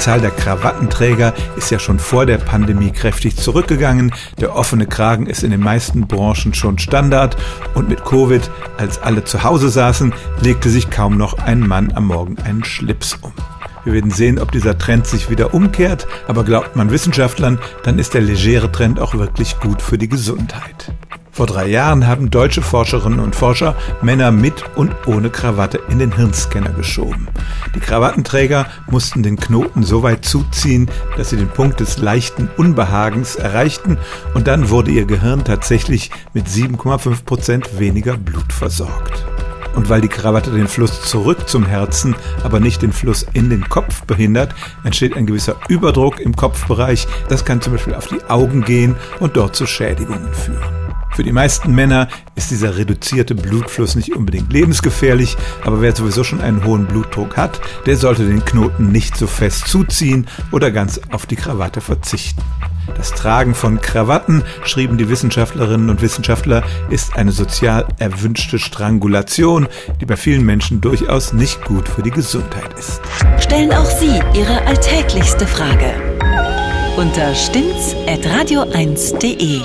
Zahl der Krawattenträger ist ja schon vor der Pandemie kräftig zurückgegangen. Der offene Kragen ist in den meisten Branchen schon Standard. Und mit Covid, als alle zu Hause saßen, legte sich kaum noch ein Mann am Morgen einen Schlips um. Wir werden sehen, ob dieser Trend sich wieder umkehrt, aber glaubt man Wissenschaftlern, dann ist der legere Trend auch wirklich gut für die Gesundheit. Vor drei Jahren haben deutsche Forscherinnen und Forscher Männer mit und ohne Krawatte in den Hirnscanner geschoben. Die Krawattenträger mussten den Knoten so weit zuziehen, dass sie den Punkt des leichten Unbehagens erreichten und dann wurde ihr Gehirn tatsächlich mit 7,5 Prozent weniger Blut versorgt. Und weil die Krawatte den Fluss zurück zum Herzen, aber nicht den Fluss in den Kopf behindert, entsteht ein gewisser Überdruck im Kopfbereich. Das kann zum Beispiel auf die Augen gehen und dort zu Schädigungen führen. Für die meisten Männer ist dieser reduzierte Blutfluss nicht unbedingt lebensgefährlich, aber wer sowieso schon einen hohen Blutdruck hat, der sollte den Knoten nicht so fest zuziehen oder ganz auf die Krawatte verzichten. Das Tragen von Krawatten, schrieben die Wissenschaftlerinnen und Wissenschaftler, ist eine sozial erwünschte Strangulation, die bei vielen Menschen durchaus nicht gut für die Gesundheit ist. Stellen auch Sie Ihre alltäglichste Frage unter stimmtz.radio1.de.